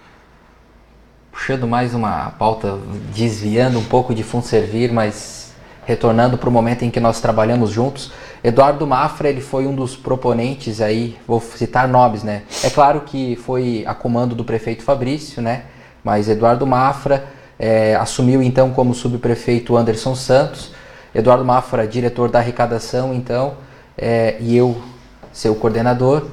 puxando mais uma pauta, desviando um pouco de Servir, mas retornando para o momento em que nós trabalhamos juntos. Eduardo Mafra, ele foi um dos proponentes aí, vou citar nomes, né? É claro que foi a comando do prefeito Fabrício, né? Mas Eduardo Mafra é, assumiu então como subprefeito Anderson Santos. Eduardo Mafra, diretor da arrecadação, então, é, e eu, seu coordenador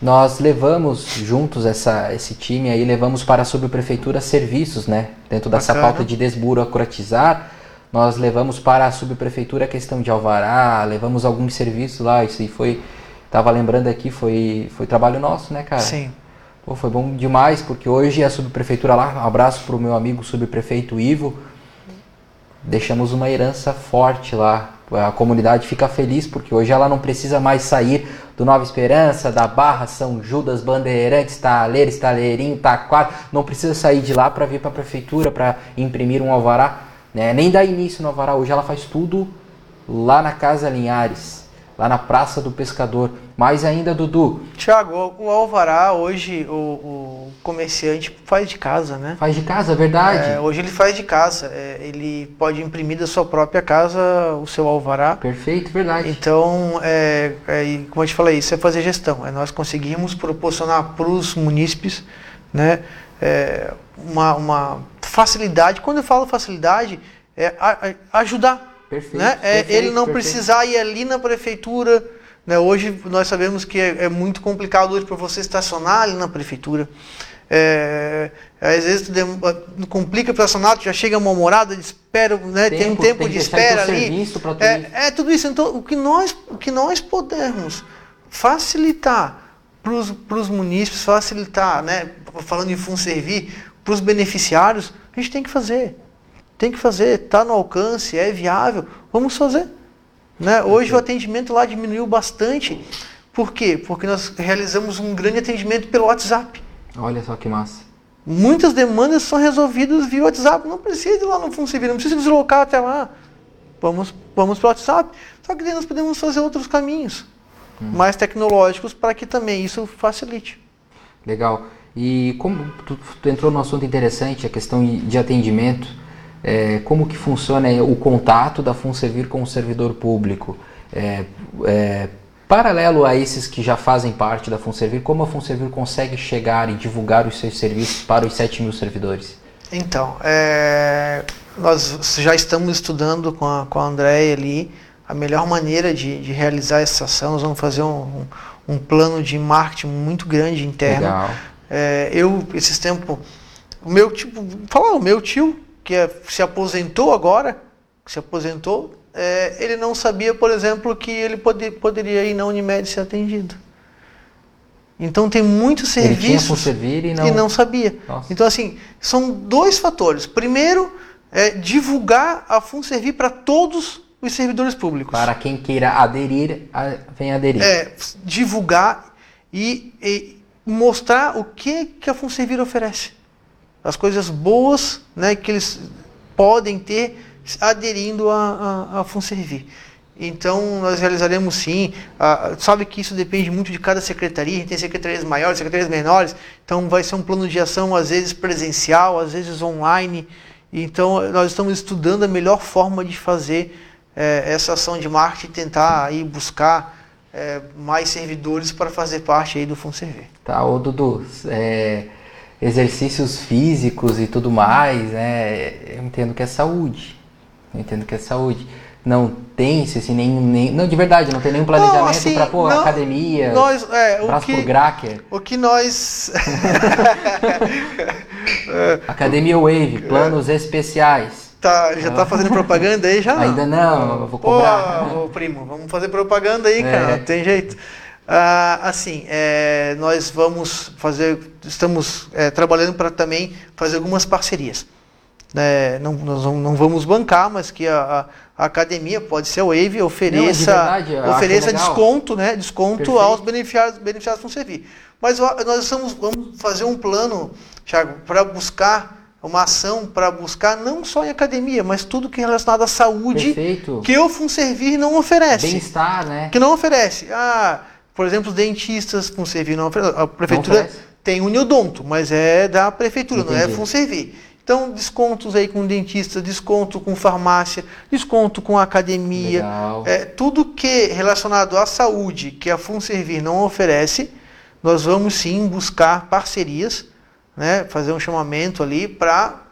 nós levamos juntos essa, esse time aí, levamos para a subprefeitura serviços, né? Dentro dessa Bacana. pauta de desburocratizar, nós levamos para a subprefeitura a questão de alvará, levamos alguns serviços lá, isso aí foi, tava lembrando aqui, foi, foi trabalho nosso, né, cara? Sim. Pô, foi bom demais, porque hoje a subprefeitura lá, um abraço para o meu amigo subprefeito Ivo, deixamos uma herança forte lá. A comunidade fica feliz porque hoje ela não precisa mais sair do Nova Esperança, da Barra, São Judas, Bandeirantes, Taleiros, Taleirinho, Taquara. Não precisa sair de lá para vir para a prefeitura para imprimir um alvará. Né? Nem dar início no alvará. Hoje ela faz tudo lá na Casa Linhares lá na Praça do Pescador. Mais ainda, Dudu. Tiago, o Alvará hoje, o, o, comerciante faz de casa, né? Faz de casa, é verdade. É, hoje ele faz de casa. É, ele pode imprimir da sua própria casa o seu Alvará. Perfeito, verdade. Então, é, é, como eu te falei, isso é fazer gestão. É nós conseguimos proporcionar para os munícipes né, é, uma, uma facilidade. Quando eu falo facilidade, é a, a ajudar Perfeito, né? É, perfeito, ele não perfeito. precisar ir ali na prefeitura. Né? Hoje nós sabemos que é, é muito complicado hoje para você estacionar ali na prefeitura. É, às vezes tu complica para estacionar, tu já chega mal morada, espera, né? Tem um tempo tem de espera ali. É, é, tudo isso. Então, o que nós, o que nós pudermos facilitar para os munícipes, facilitar, né? falando em servir para os beneficiários, a gente tem que fazer. Tem que fazer, está no alcance, é viável, vamos fazer. Né? Hoje o atendimento lá diminuiu bastante. Por quê? Porque nós realizamos um grande atendimento pelo WhatsApp. Olha só que massa. Muitas demandas são resolvidas via WhatsApp. Não precisa ir lá no Fundo Civil, não precisa deslocar até lá. Vamos, vamos para o WhatsApp. Só que nós podemos fazer outros caminhos hum. mais tecnológicos para que também isso facilite. Legal. E como tu, tu entrou num assunto interessante, a questão de atendimento é, como que funciona o contato da FunServir com o servidor público. É, é, paralelo a esses que já fazem parte da FunServir, como a FunServir consegue chegar e divulgar os seus serviços para os 7 mil servidores? Então, é, nós já estamos estudando com a, com a Andréia ali a melhor maneira de, de, realizar essa ação. Nós vamos fazer um, um, um plano de marketing muito grande interno. É, eu, esses tempos, o meu tipo, falar, o meu tio que é, se aposentou agora, se aposentou, é, ele não sabia, por exemplo, que ele pode, poderia ir na Unimed ser atendido. Então tem muitos serviços e não... e não sabia. Nossa. Então assim, são dois fatores. Primeiro, é divulgar a FunServir para todos os servidores públicos. Para quem queira aderir, vem aderir. É, divulgar e, e mostrar o que, que a FunServir oferece as coisas boas né, que eles podem ter aderindo a, a, a FunServir. Então, nós realizaremos sim. Sabe que isso depende muito de cada secretaria. Tem secretarias maiores, secretarias menores. Então, vai ser um plano de ação, às vezes presencial, às vezes online. Então, nós estamos estudando a melhor forma de fazer eh, essa ação de marketing, tentar aí buscar eh, mais servidores para fazer parte aí do FunServir. Tá, ô Dudu, é, exercícios físicos e tudo mais, né? Eu entendo que é saúde. Eu entendo que é saúde. Não tem assim, nenhum, nem, não, de verdade, não tem nenhum planejamento assim, para pôr academia, nós, é, braço que, pro Gracker. O que nós... academia Wave, planos especiais. Tá, já tá fazendo propaganda aí já? Ainda não, vou cobrar. Pô, primo, vamos fazer propaganda aí, cara, é. tem jeito. Ah, assim, é, nós vamos fazer, estamos é, trabalhando para também fazer algumas parcerias. É, não, nós não vamos bancar, mas que a, a academia, pode ser a Wave, ofereça, não, verdade, ofereça desconto, né? Desconto Perfeito. aos beneficiários, beneficiários vão servir. Mas nós estamos, vamos fazer um plano, Thiago, para buscar uma ação para buscar não só em academia, mas tudo que é relacionado à saúde Perfeito. que o Funservir não oferece. Bem-estar, né? Que não oferece. Ah, por exemplo, os dentistas, Funservir não oferece. A prefeitura não tem Uniodonto, mas é da prefeitura, Entendi. não é Funservir. Então, descontos aí com dentista, desconto com farmácia, desconto com academia. É, tudo que é relacionado à saúde que a Funservir não oferece, nós vamos sim buscar parcerias né, fazer um chamamento ali para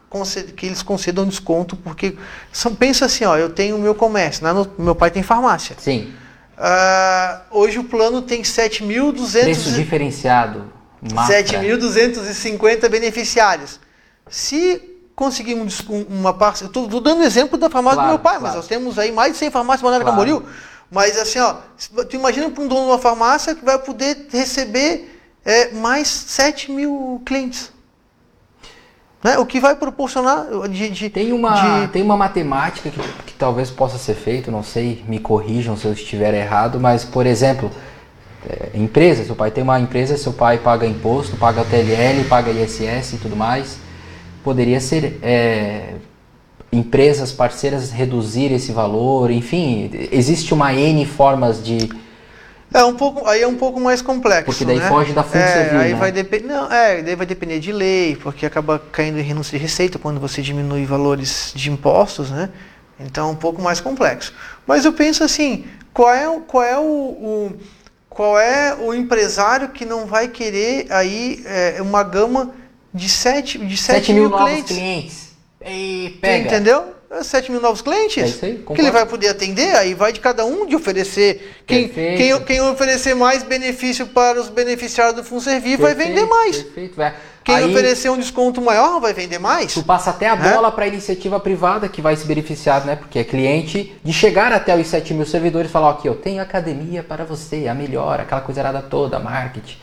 que eles concedam desconto, porque são, pensa assim, ó, eu tenho o meu comércio, né, no, meu pai tem farmácia. Sim. Uh, hoje o plano tem 7.200... Preço diferenciado. 7.250 beneficiários. Se conseguirmos uma parte... Estou dando exemplo da farmácia claro, do meu pai, claro. mas nós temos aí mais de 100 farmácias em Balneário claro. Camboriú. Mas assim, ó, tu imagina para um dono de uma farmácia que vai poder receber é, mais 7 mil clientes. Né? O que vai proporcionar de, de tem uma de... tem uma matemática que, que talvez possa ser feito, não sei, me corrijam se eu estiver errado, mas por exemplo, é, empresa, seu pai tem uma empresa, seu pai paga imposto, paga TLL, paga ISS e tudo mais, poderia ser é, empresas parceiras reduzir esse valor, enfim, existe uma n formas de é um pouco, aí é um pouco mais complexo. Porque daí né? foge da função é, civil, aí né? vai depender, não, é, daí vai depender de lei, porque acaba caindo em renúncia de receita quando você diminui valores de impostos, né? Então é um pouco mais complexo. Mas eu penso assim, qual é, qual é o, o qual é o empresário que não vai querer aí é, uma gama de 7 de 7, 7 mil, mil clientes? novos clientes. E pega. Entendeu? 7 mil novos clientes é isso aí, que ele vai poder atender, aí vai de cada um de oferecer. Quem, quem, quem, oferecer mais benefício para os beneficiários do Fundo Servir vai vender mais. Perfeito, é. Quem aí, oferecer um desconto maior vai vender mais. Tu passa até a é? bola para a iniciativa privada que vai se beneficiar, né? Porque é cliente de chegar até os 7 mil servidores e falar: aqui, eu tenho academia para você, a melhor, aquela coisa errada toda, marketing.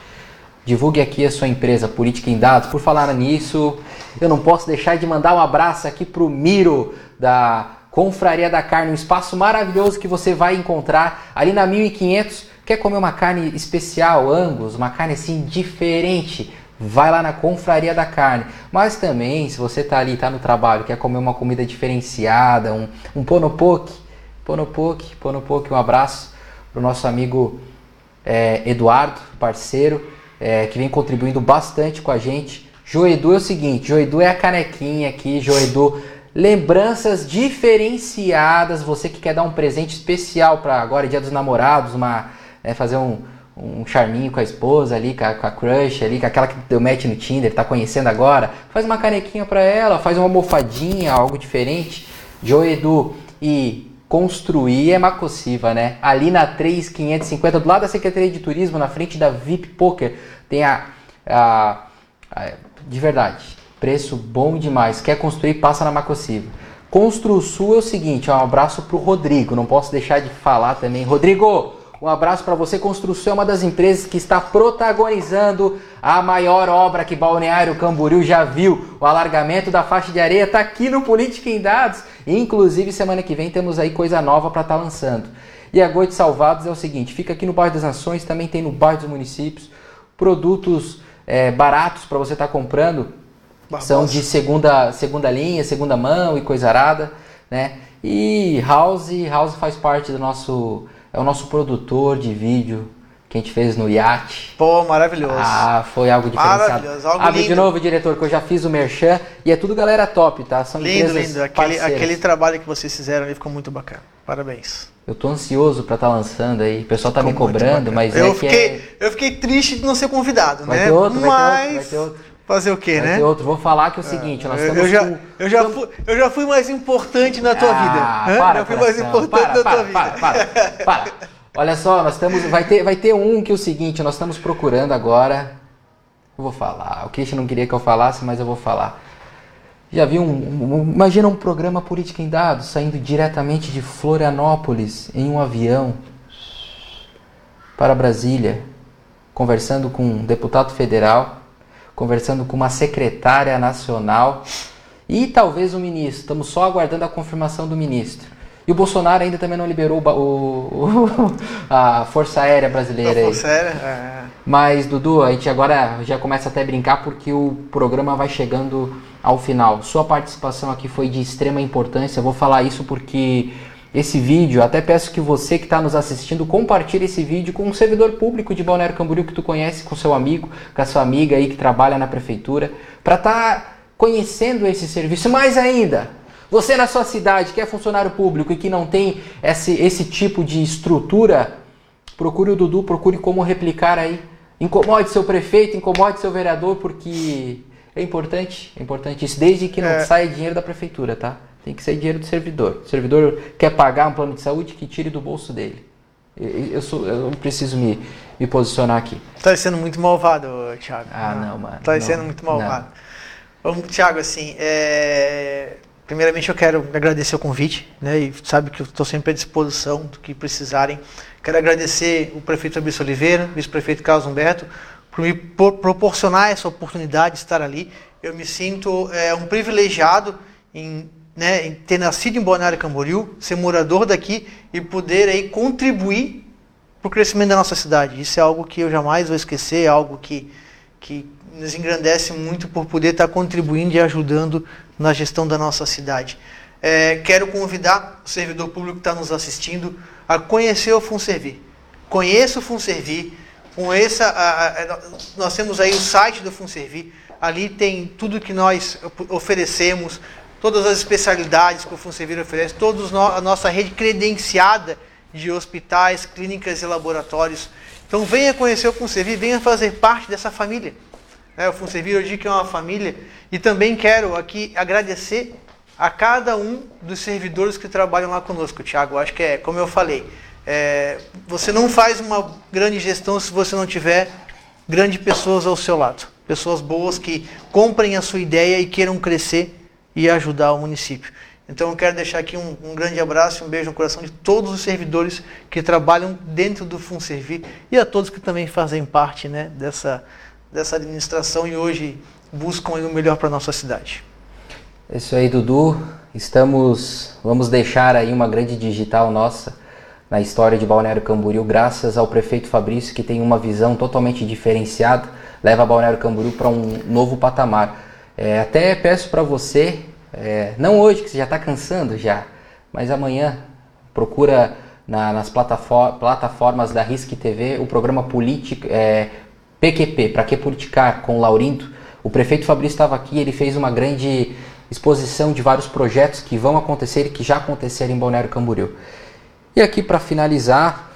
Divulgue aqui a sua empresa, Política em Dados. Por falar nisso, eu não posso deixar de mandar um abraço aqui para o Miro, da Confraria da Carne, um espaço maravilhoso que você vai encontrar ali na 1500. Quer comer uma carne especial, Angus, uma carne assim diferente? Vai lá na Confraria da Carne. Mas também, se você está ali, está no trabalho, quer comer uma comida diferenciada, um, um ponopoke, ponopoke, ponopoke, um abraço para o nosso amigo é, Eduardo, parceiro, é, que vem contribuindo bastante com a gente. Joedu é o seguinte, Joedu é a canequinha aqui, Joedu lembranças diferenciadas. Você que quer dar um presente especial para agora, Dia dos Namorados, uma, é, fazer um, um charminho com a esposa ali, com a, com a, crush ali, com aquela que deu match no Tinder, tá conhecendo agora, faz uma canequinha para ela, faz uma almofadinha, algo diferente. Joe Edu e construir é macossiva, né? Ali na 3550, do lado da Secretaria de Turismo, na frente da VIP Poker, tem a, a, a de verdade, Preço bom demais. Quer construir, passa na Macociva. Construsul é o seguinte, um abraço para o Rodrigo. Não posso deixar de falar também. Rodrigo, um abraço para você. Construção é uma das empresas que está protagonizando a maior obra que Balneário Camboriú já viu. O alargamento da faixa de areia está aqui no Política em Dados. Inclusive, semana que vem temos aí coisa nova para estar tá lançando. E a Goite Salvados é o seguinte, fica aqui no bairro das Nações, também tem no bairro dos municípios. Produtos é, baratos para você estar tá comprando Barbosa. São de segunda, segunda linha, segunda mão e coisa arada, né? E House, House faz parte do nosso, é o nosso produtor de vídeo que a gente fez no iate. Pô, maravilhoso. Ah, foi algo diferenciado. Maravilhoso, algo Abre lindo. de novo, diretor, que eu já fiz o merchan e é tudo galera top, tá? São lindo, lindo. Aquele, aquele trabalho que vocês fizeram ali ficou muito bacana. Parabéns. Eu tô ansioso para estar tá lançando aí. O pessoal tá ficou me cobrando, mas eu é fiquei, é... Eu fiquei triste de não ser convidado, vai né? Ter outro, mas... vai ter outro, vai ter outro. Fazer o quê, né? Outro. Vou falar que é o seguinte, nós estamos eu já, com... eu já, fui, eu já fui mais importante na tua ah, vida. Para, eu fui mais importante para, na para, tua para, vida. Para, para, para. Olha só, nós estamos. Vai ter, vai ter um que é o seguinte, nós estamos procurando agora. Eu vou falar. O Christian não queria que eu falasse, mas eu vou falar. Já viu um, um, Imagina um programa Política em Dados saindo diretamente de Florianópolis em um avião. para Brasília, conversando com um deputado federal, conversando com uma secretária nacional e talvez o ministro. Estamos só aguardando a confirmação do ministro. E o Bolsonaro ainda também não liberou o, o, a Força Aérea Brasileira. A Força Aérea? É. Mas, Dudu, a gente agora já começa até a brincar porque o programa vai chegando ao final. Sua participação aqui foi de extrema importância. Eu vou falar isso porque esse vídeo, até peço que você que está nos assistindo compartilhe esse vídeo com um servidor público de Balneário Camboriú que tu conhece, com seu amigo, com a sua amiga aí que trabalha na prefeitura, para estar tá conhecendo esse serviço. Mais ainda, você na sua cidade que é funcionário público e que não tem esse, esse tipo de estrutura, procure o Dudu, procure como replicar aí. Incomode seu prefeito, incomode seu vereador, porque é importante, é importante isso, desde que não é. saia dinheiro da prefeitura, tá? Tem que ser dinheiro do servidor. O servidor quer pagar um plano de saúde que tire do bolso dele. Eu, sou, eu preciso me, me posicionar aqui. Tá sendo muito malvado, Thiago. Ah, não, mano. Tá sendo muito malvado. Vamos, Thiago, assim, é... primeiramente eu quero agradecer o convite, né? E sabe que eu estou sempre à disposição do que precisarem. Quero agradecer o prefeito Abílio Oliveira, vice-prefeito Carlos Humberto, por me proporcionar essa oportunidade de estar ali. Eu me sinto é, um privilegiado em, né, em, ter nascido em Balneário Camboriú, ser morador daqui e poder aí contribuir para o crescimento da nossa cidade. Isso é algo que eu jamais vou esquecer, é algo que, que nos engrandece muito por poder estar contribuindo e ajudando na gestão da nossa cidade. É, quero convidar o servidor público que está nos assistindo a conhecer o Funservir. Conheça o Funservir, conheça, a, a, nós temos aí o site do Funservir, ali tem tudo que nós oferecemos, todas as especialidades que o Funservir oferece, toda a nossa rede credenciada de hospitais, clínicas e laboratórios. Então venha conhecer o Funservir, venha fazer parte dessa família. É, o Funservir, que é uma família. E também quero aqui agradecer a cada um dos servidores que trabalham lá conosco, Tiago. Acho que é, como eu falei, é, você não faz uma grande gestão se você não tiver grandes pessoas ao seu lado. Pessoas boas que comprem a sua ideia e queiram crescer e ajudar o município. Então eu quero deixar aqui um, um grande abraço, um beijo no coração de todos os servidores que trabalham dentro do Funservir e a todos que também fazem parte né, dessa, dessa administração e hoje buscam o melhor para nossa cidade. É isso aí, Dudu. Estamos, vamos deixar aí uma grande digital nossa na história de Balneário Camboriú, graças ao prefeito Fabrício, que tem uma visão totalmente diferenciada, leva Balneário Camboriú para um novo patamar. É, até peço para você, é, não hoje, que você já está cansando já, mas amanhã procura na, nas plataformas da Risk TV o programa Política, é, PQP, para que politicar, com Laurindo. O prefeito Fabrício estava aqui, ele fez uma grande exposição de vários projetos que vão acontecer e que já aconteceram em Balneário Camboriú. E aqui para finalizar,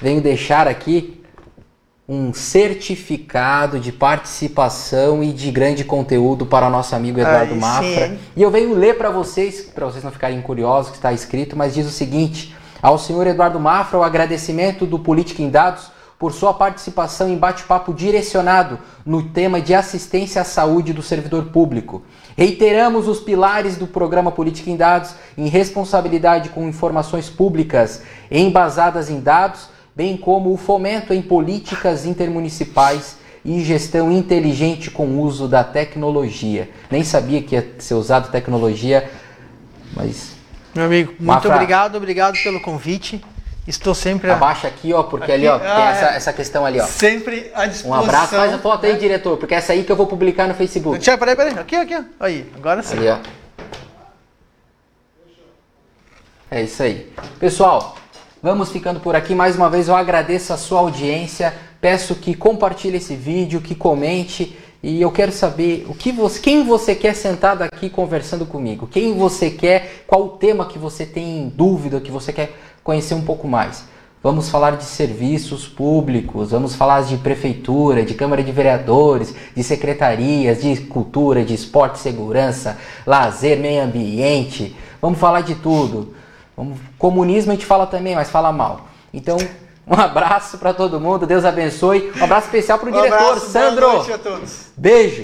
venho deixar aqui um certificado de participação e de grande conteúdo para o nosso amigo Eduardo Ai, Mafra. Sim. E eu venho ler para vocês, para vocês não ficarem curiosos que está escrito, mas diz o seguinte: ao senhor Eduardo Mafra, o agradecimento do Política em Dados por sua participação em bate-papo direcionado no tema de assistência à saúde do servidor público. Reiteramos os pilares do programa Política em Dados em responsabilidade com informações públicas embasadas em dados, bem como o fomento em políticas intermunicipais e gestão inteligente com o uso da tecnologia. Nem sabia que ia ser usado tecnologia, mas. Meu amigo, muito Mafra... obrigado, obrigado pelo convite. Estou sempre. Abaixa aqui, ó, porque aqui, ali, ó, ah, tem essa, é. essa questão ali, ó. Sempre à disposição. Um abraço, faz a foto aí, né? diretor, porque essa aí que eu vou publicar no Facebook. Tiago, peraí, peraí. Aqui, aqui, ó. Aí, agora sim. Ali, ó. É isso aí. Pessoal, vamos ficando por aqui. Mais uma vez eu agradeço a sua audiência. Peço que compartilhe esse vídeo, que comente. E eu quero saber o que você, quem você quer sentado aqui conversando comigo. Quem você quer, qual o tema que você tem dúvida, que você quer conhecer um pouco mais. Vamos falar de serviços públicos, vamos falar de prefeitura, de Câmara de Vereadores, de secretarias, de cultura, de esporte, segurança, lazer, meio ambiente. Vamos falar de tudo. Comunismo a gente fala também, mas fala mal. Então, um abraço para todo mundo, Deus abençoe. Um abraço especial para o um diretor, abraço, Sandro. Boa noite a todos. Beijo.